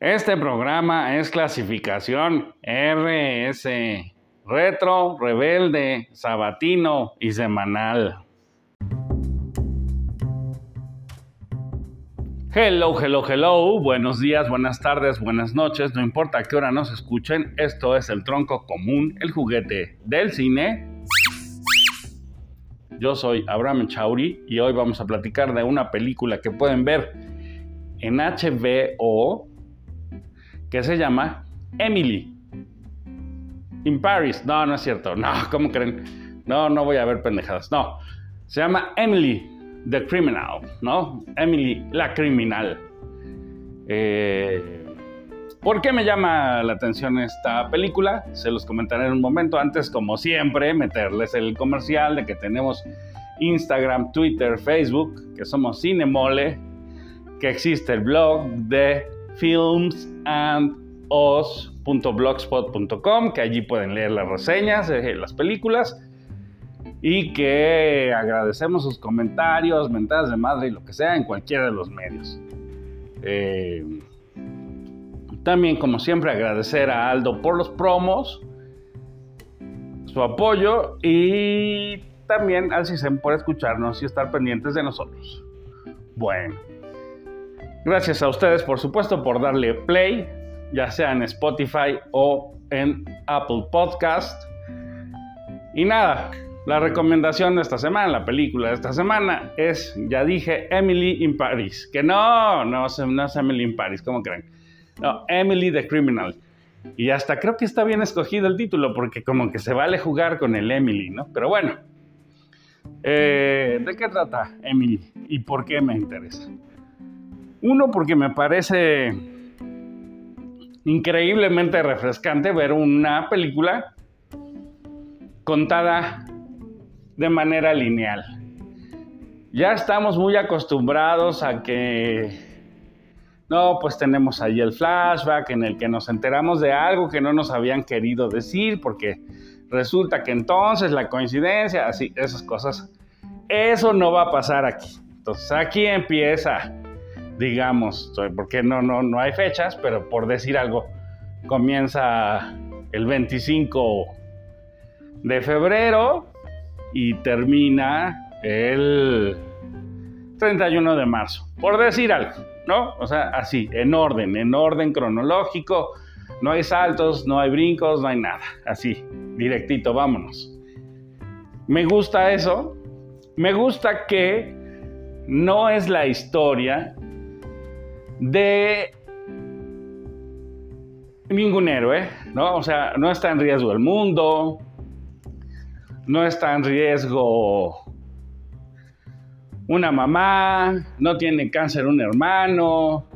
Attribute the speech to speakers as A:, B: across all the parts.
A: Este programa es clasificación RS, retro, rebelde, sabatino y semanal. Hello, hello, hello. Buenos días, buenas tardes, buenas noches. No importa qué hora nos escuchen, esto es el tronco común, el juguete del cine. Yo soy Abraham Chauri y hoy vamos a platicar de una película que pueden ver en HBO que se llama Emily. In Paris. No, no es cierto. No, ¿cómo creen? No, no voy a ver pendejadas. No. Se llama Emily the Criminal, ¿no? Emily la criminal. Eh, ¿Por qué me llama la atención esta película? Se los comentaré en un momento. Antes, como siempre, meterles el comercial de que tenemos Instagram, Twitter, Facebook, que somos Cinemole, que existe el blog de filmsandos.blogspot.com, que allí pueden leer las reseñas de las películas y que agradecemos sus comentarios, mentadas de madre y lo que sea en cualquiera de los medios. Eh, también, como siempre, agradecer a Aldo por los promos, su apoyo y también al CISEM por escucharnos y estar pendientes de nosotros. Bueno, gracias a ustedes, por supuesto, por darle play, ya sea en Spotify o en Apple Podcast. Y nada, la recomendación de esta semana, la película de esta semana es, ya dije, Emily in Paris. Que no, no, no es Emily in Paris, ¿cómo creen? No, Emily the Criminal. Y hasta creo que está bien escogido el título porque como que se vale jugar con el Emily, ¿no? Pero bueno, eh, ¿de qué trata Emily y por qué me interesa? Uno, porque me parece increíblemente refrescante ver una película contada de manera lineal. Ya estamos muy acostumbrados a que, no, pues tenemos ahí el flashback en el que nos enteramos de algo que no nos habían querido decir, porque resulta que entonces la coincidencia, así, esas cosas, eso no va a pasar aquí. Entonces aquí empieza, digamos, porque no, no, no hay fechas, pero por decir algo, comienza el 25 de febrero y termina el 31 de marzo, por decir algo, ¿no? O sea, así, en orden, en orden cronológico, no hay saltos, no hay brincos, no hay nada, así, directito, vámonos. Me gusta eso, me gusta que no es la historia de ningún héroe, ¿no? O sea, no está en riesgo el mundo, no está en riesgo una mamá, no tiene cáncer un hermano,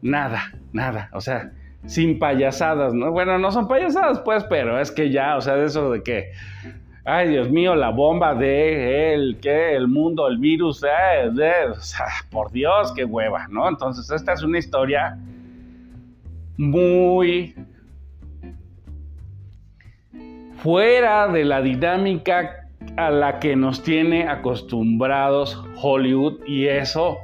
A: nada, nada, o sea, sin payasadas, ¿no? Bueno, no son payasadas, pues, pero es que ya, o sea, de eso de que, ay, Dios mío, la bomba de él, que el mundo, el virus, eh, por Dios, qué hueva, ¿no? Entonces, esta es una historia muy fuera de la dinámica a la que nos tiene acostumbrados Hollywood y eso,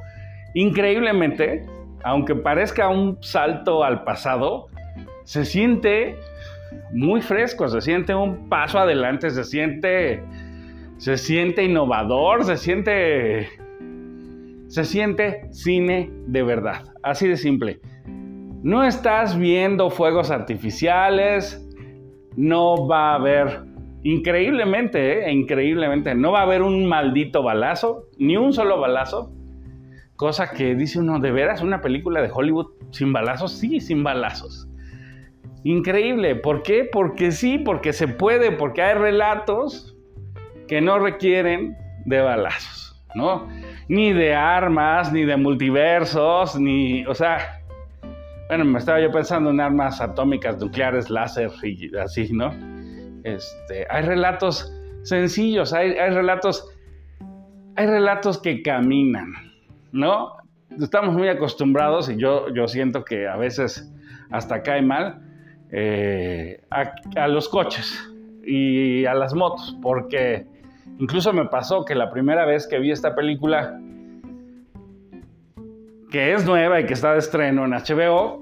A: increíblemente, aunque parezca un salto al pasado, se siente muy fresco, se siente un paso adelante, se siente, se siente innovador, se siente, se siente cine de verdad, así de simple. No estás viendo fuegos artificiales, no va a haber, increíblemente, eh, increíblemente, no va a haber un maldito balazo, ni un solo balazo. Cosa que dice uno, ¿de veras una película de Hollywood sin balazos? Sí, sin balazos. Increíble. ¿Por qué? Porque sí, porque se puede, porque hay relatos que no requieren de balazos, ¿no? Ni de armas, ni de multiversos, ni, o sea, bueno, me estaba yo pensando en armas atómicas, nucleares, láser y así, ¿no? Este, hay relatos sencillos, hay, relatos, hay relatos que caminan, ¿no? Estamos muy acostumbrados y yo, yo siento que a veces hasta cae mal eh, a, los coches y a las motos, porque incluso me pasó que la primera vez que vi esta película que es nueva y que está de estreno en HBO,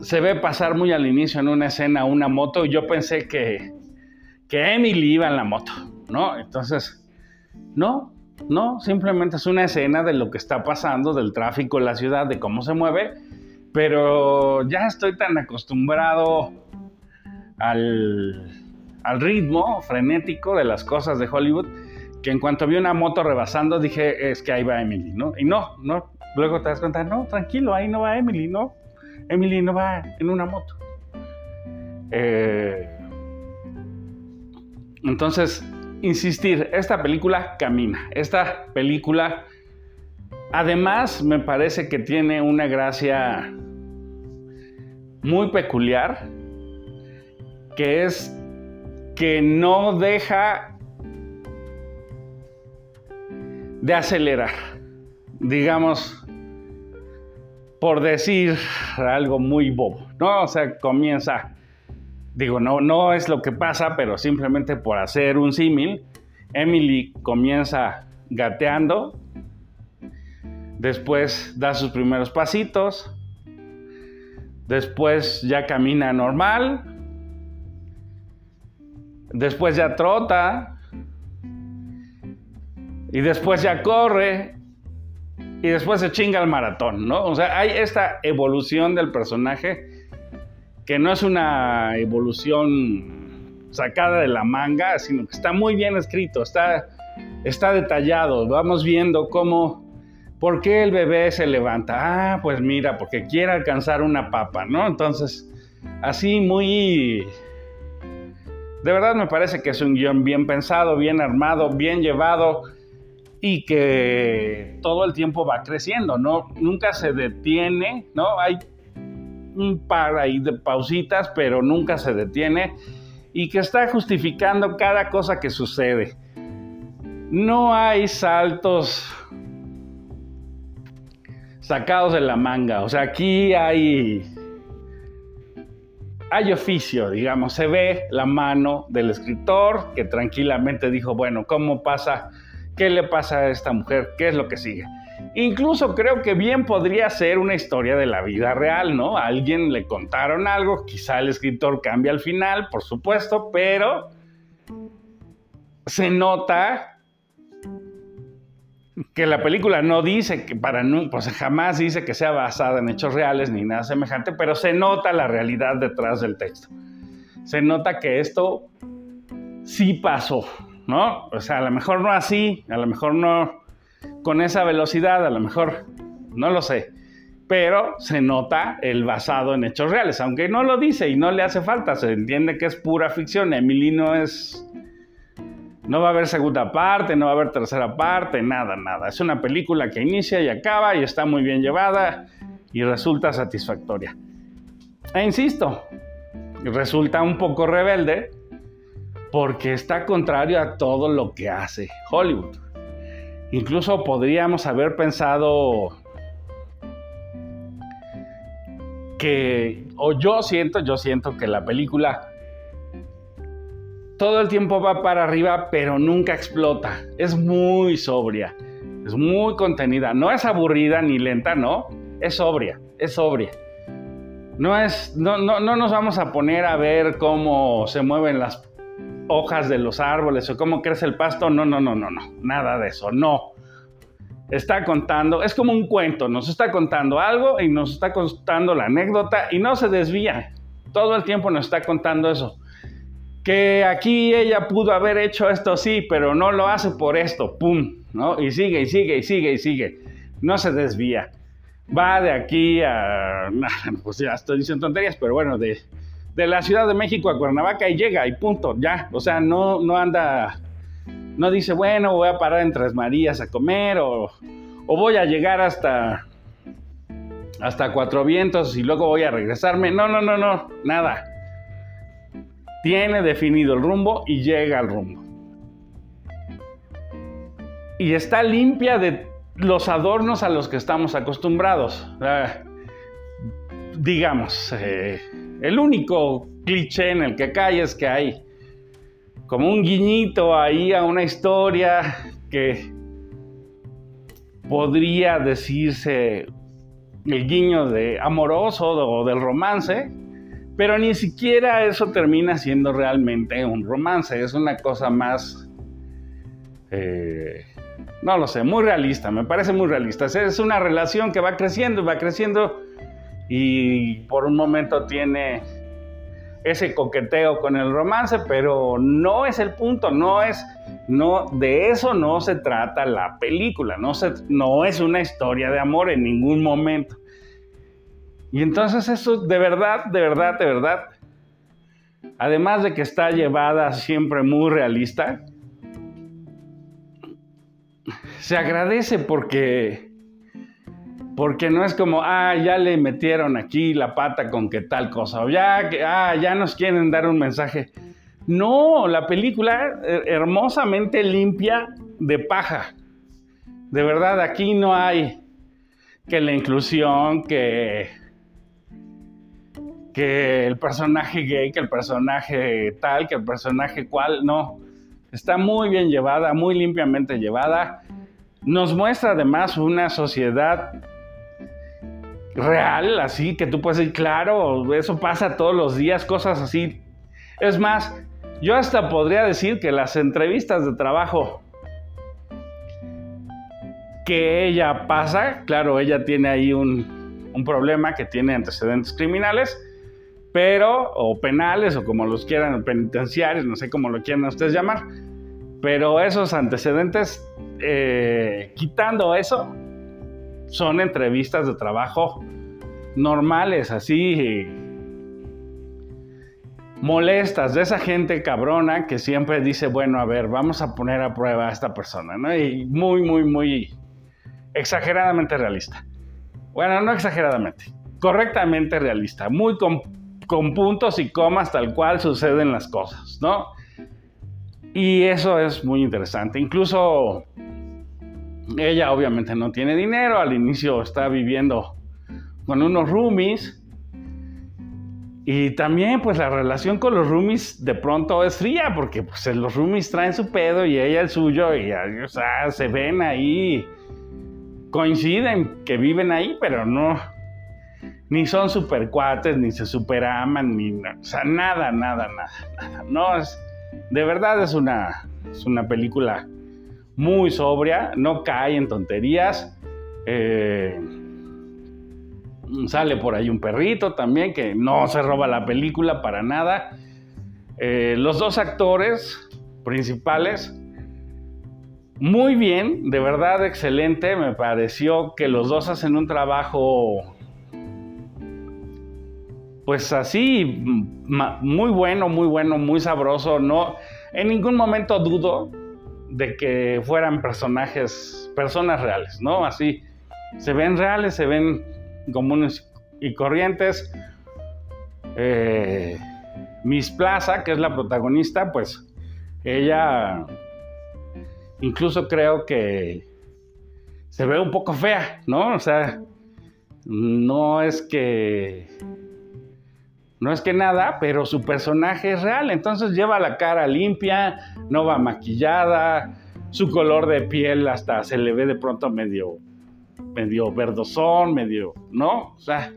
A: se ve pasar muy al inicio en una escena una moto y yo pensé que, que Emily iba en la moto, ¿no? Entonces, no, no, simplemente es una escena de lo que está pasando, del tráfico en la ciudad, de cómo se mueve, pero ya estoy tan acostumbrado al, al ritmo frenético de las cosas de Hollywood que en cuanto vi una moto rebasando dije, es que ahí va Emily, ¿no? Y no, no, luego te das cuenta, no, tranquilo, ahí no va Emily, ¿no? Emily no va en una moto. Eh, entonces, insistir, esta película camina, esta película además me parece que tiene una gracia muy peculiar, que es que no deja de acelerar, digamos, por decir algo muy bobo, ¿no? O sea, comienza, digo, no, no es lo que pasa, pero simplemente por hacer un símil, Emily comienza gateando, después da sus primeros pasitos, después ya camina normal, después ya trota, y después ya corre, y después se chinga el maratón, ¿no? O sea, hay esta evolución del personaje que no es una evolución sacada de la manga, sino que está muy bien escrito, está, está detallado. Vamos viendo cómo, por qué el bebé se levanta. Ah, pues mira, porque quiere alcanzar una papa, ¿no? Entonces, así muy... De verdad me parece que es un guion bien pensado, bien armado, bien llevado y que todo el tiempo va creciendo, ¿no? Nunca se detiene, ¿no? Hay un par ahí de pausitas, pero nunca se detiene y que está justificando cada cosa que sucede. No hay saltos sacados de la manga, o sea, aquí hay hay oficio, digamos, se ve la mano del escritor que tranquilamente dijo, bueno, ¿cómo pasa qué le pasa a esta mujer, qué es lo que sigue. Incluso creo que bien podría ser una historia de la vida real, ¿no? Alguien le contaron algo, quizá el escritor cambia al final, por supuesto, pero se nota que la película no dice que para pues jamás dice que sea basada en hechos reales ni nada semejante, pero se nota la realidad detrás del texto. Se nota que esto sí pasó, ¿no? O sea, a lo mejor no así, a lo mejor no con esa velocidad, a lo mejor no lo sé, pero se nota el basado en hechos reales, aunque no lo dice y no le hace falta, se entiende que es pura ficción, Emily no es... No va a haber segunda parte, no va a haber tercera parte, nada, nada. Es una película que inicia y acaba y está muy bien llevada y resulta satisfactoria. E insisto, resulta un poco rebelde, porque está contrario a todo lo que hace Hollywood. Incluso podríamos haber pensado que, o yo siento, yo siento que la película todo el tiempo va para arriba, pero nunca explota. Es muy sobria, es muy contenida. No es aburrida ni lenta, no. Es sobria, es sobria. No, es, no, no, no nos vamos a poner a ver cómo se mueven las hojas de los árboles o cómo crece el pasto. No, no, no, no, no. Nada de eso. No. Está contando, es como un cuento, nos está contando algo y nos está contando la anécdota y no se desvía. Todo el tiempo nos está contando eso. Que aquí ella pudo haber hecho esto, sí, pero no lo hace por esto, pum, ¿no? Y sigue, y sigue, y sigue, y sigue. No se desvía. Va de aquí a. Pues ya estoy diciendo tonterías, pero bueno, de, de la Ciudad de México a Cuernavaca y llega y punto, ya. O sea, no, no anda, no dice, bueno, voy a parar en Tres Marías a comer o, o voy a llegar hasta, hasta Cuatro Vientos y luego voy a regresarme. No, no, no, no, nada. Tiene definido el rumbo y llega al rumbo. Y está limpia de los adornos a los que estamos acostumbrados. digamos, eh, el único cliché en el que cae es que hay como un guiñito ahí a una historia que podría decirse el guiño de amoroso o del romance, pero ni siquiera eso termina siendo realmente un romance, es una cosa más, eh, no lo sé, muy realista, me parece muy realista. Es una relación que va creciendo y va creciendo y por un momento tiene ese coqueteo con el romance, pero no es el punto, no es, no, de eso no se trata la película, no, se, no es una historia de amor en ningún momento. Y entonces eso de verdad, de verdad, de verdad, además de que está llevada siempre muy realista, se agradece porque porque no es como, ah, ya le metieron aquí la pata con que tal cosa, o ya, ah, ya nos quieren dar un mensaje. No, la película eh, hermosamente limpia de paja. De verdad, aquí no hay que la inclusión, que, que el personaje gay, que el personaje tal, que el personaje cual, no. Está muy bien llevada, muy limpiamente llevada. Nos muestra además una sociedad real, así que tú puedes decir, claro, eso pasa todos los días, cosas así. Es más, yo hasta podría decir que las entrevistas de trabajo que ella pasa, claro, ella tiene ahí un, un problema que tiene antecedentes criminales, pero, o penales, o como los quieran, penitenciarios, no sé cómo lo quieran ustedes llamar, pero esos antecedentes, eh, quitando eso, son entrevistas de trabajo normales, así molestas de esa gente cabrona que siempre dice, bueno, a ver, vamos a poner a prueba a esta persona, ¿no? Y muy, muy, muy exageradamente realista. Bueno, no exageradamente, correctamente realista, muy con, puntos y comas tal cual suceden las cosas, ¿no? Y eso es muy interesante. Incluso ella obviamente no tiene dinero, al inicio está viviendo con unos roomies. Y también pues la relación con los roomies de pronto es fría porque pues los roomies traen su pedo y ella el suyo y o sea, se ven ahí, coinciden que viven ahí, pero no, ni son super cuates, ni se super aman, ni, o sea, nada, nada, nada, nada. No, es, de verdad es una, es una película muy sobria, no cae en tonterías. Eh, sale por ahí un perrito también que no se roba la película para nada. Eh, los dos actores principales, muy bien, de verdad excelente. Me pareció que los dos hacen un trabajo, pues así, muy bueno, muy bueno, muy sabroso. No, en ningún momento dudo de que fueran personajes, personas reales, ¿no? Así, se ven reales, se ven comunes y corrientes. Eh, Miss Plaza, que es la protagonista, pues ella incluso creo que se ve un poco fea, ¿no? O sea, no es que no es que nada, pero su personaje es real, entonces lleva la cara limpia, no va maquillada, su color de piel hasta se le ve de pronto medio, medio verdosón, medio, ¿no? O sea,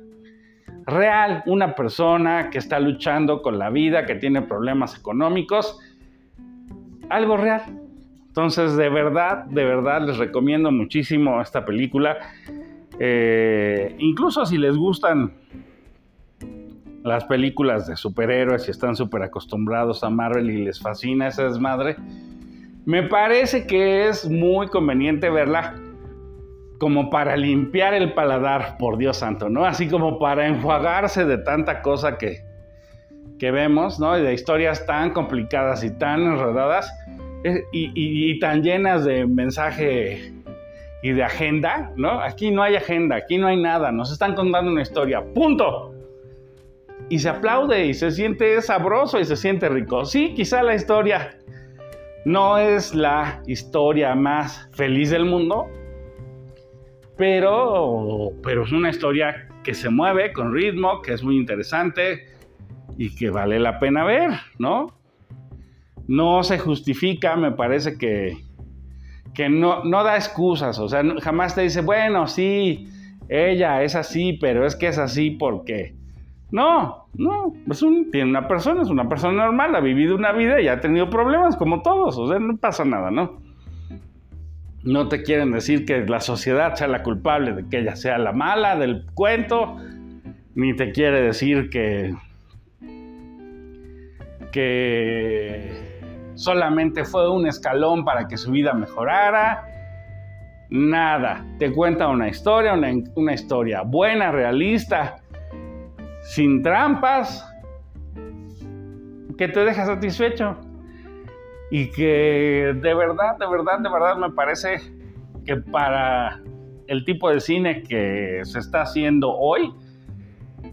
A: real, una persona que está luchando con la vida, que tiene problemas económicos, algo real. Entonces, de verdad, de verdad les recomiendo muchísimo esta película. Eh, incluso si les gustan las películas de superhéroes y están súper acostumbrados a Marvel y les fascina esa desmadre, me parece que es muy conveniente verla como para limpiar el paladar, por Dios santo, ¿no? Así como para enjuagarse de tanta cosa que, que vemos, ¿no? Y de historias tan complicadas y tan enredadas eh, y, y tan llenas de mensaje y de agenda, ¿no? Aquí no hay agenda, aquí no hay nada, nos están contando una historia, punto y se aplaude y se siente sabroso y se siente rico. Sí, quizá la historia no es la historia más feliz del mundo, pero, pero es una historia que se mueve con ritmo, que es muy interesante y que vale la pena ver, ¿no? No se justifica, me parece que, que no, no da excusas, o sea, jamás te dice, bueno, sí, ella es así, pero es que es así porque... No, no, es un, tiene una persona, es una persona normal, ha vivido una vida y ha tenido problemas como todos, o sea, no pasa nada, ¿no? No te quieren decir que la sociedad sea la culpable de que ella sea la mala del cuento, ni te quiere decir que que solamente fue un escalón para que su vida mejorara. Nada, te cuenta una historia, una, una historia buena, realista, sin trampas, que te deja satisfecho. Y que de verdad, de verdad, de verdad me parece que para el tipo de cine que se está haciendo hoy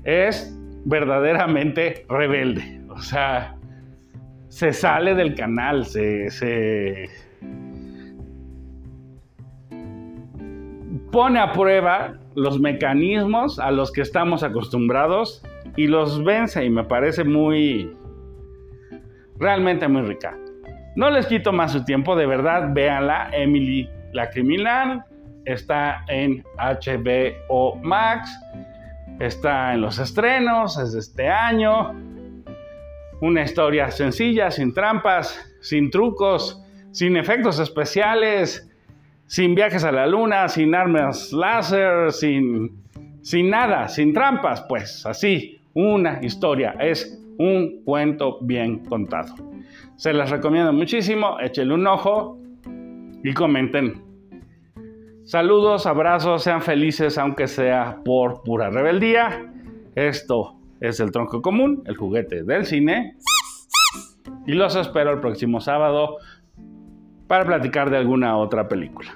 A: es verdaderamente rebelde. O sea, se sale del canal, se, se pone a prueba los mecanismos a los que estamos acostumbrados y los vence y me parece muy, realmente muy rica. No les quito más su tiempo, de verdad, véanla, Emily la criminal, está en HBO Max, está en los estrenos, es de este año, una historia sencilla, sin trampas, sin trucos, sin efectos especiales, sin viajes a la luna, sin armas láser, sin, sin nada, sin trampas, pues así, una historia, es un cuento bien contado. Se las recomiendo muchísimo, échenle un ojo y comenten. Saludos, abrazos, sean felices aunque sea por pura rebeldía. Esto es el tronco común, el juguete del cine. Y los espero el próximo sábado para platicar de alguna otra película.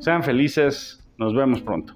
A: Sean felices, nos vemos pronto.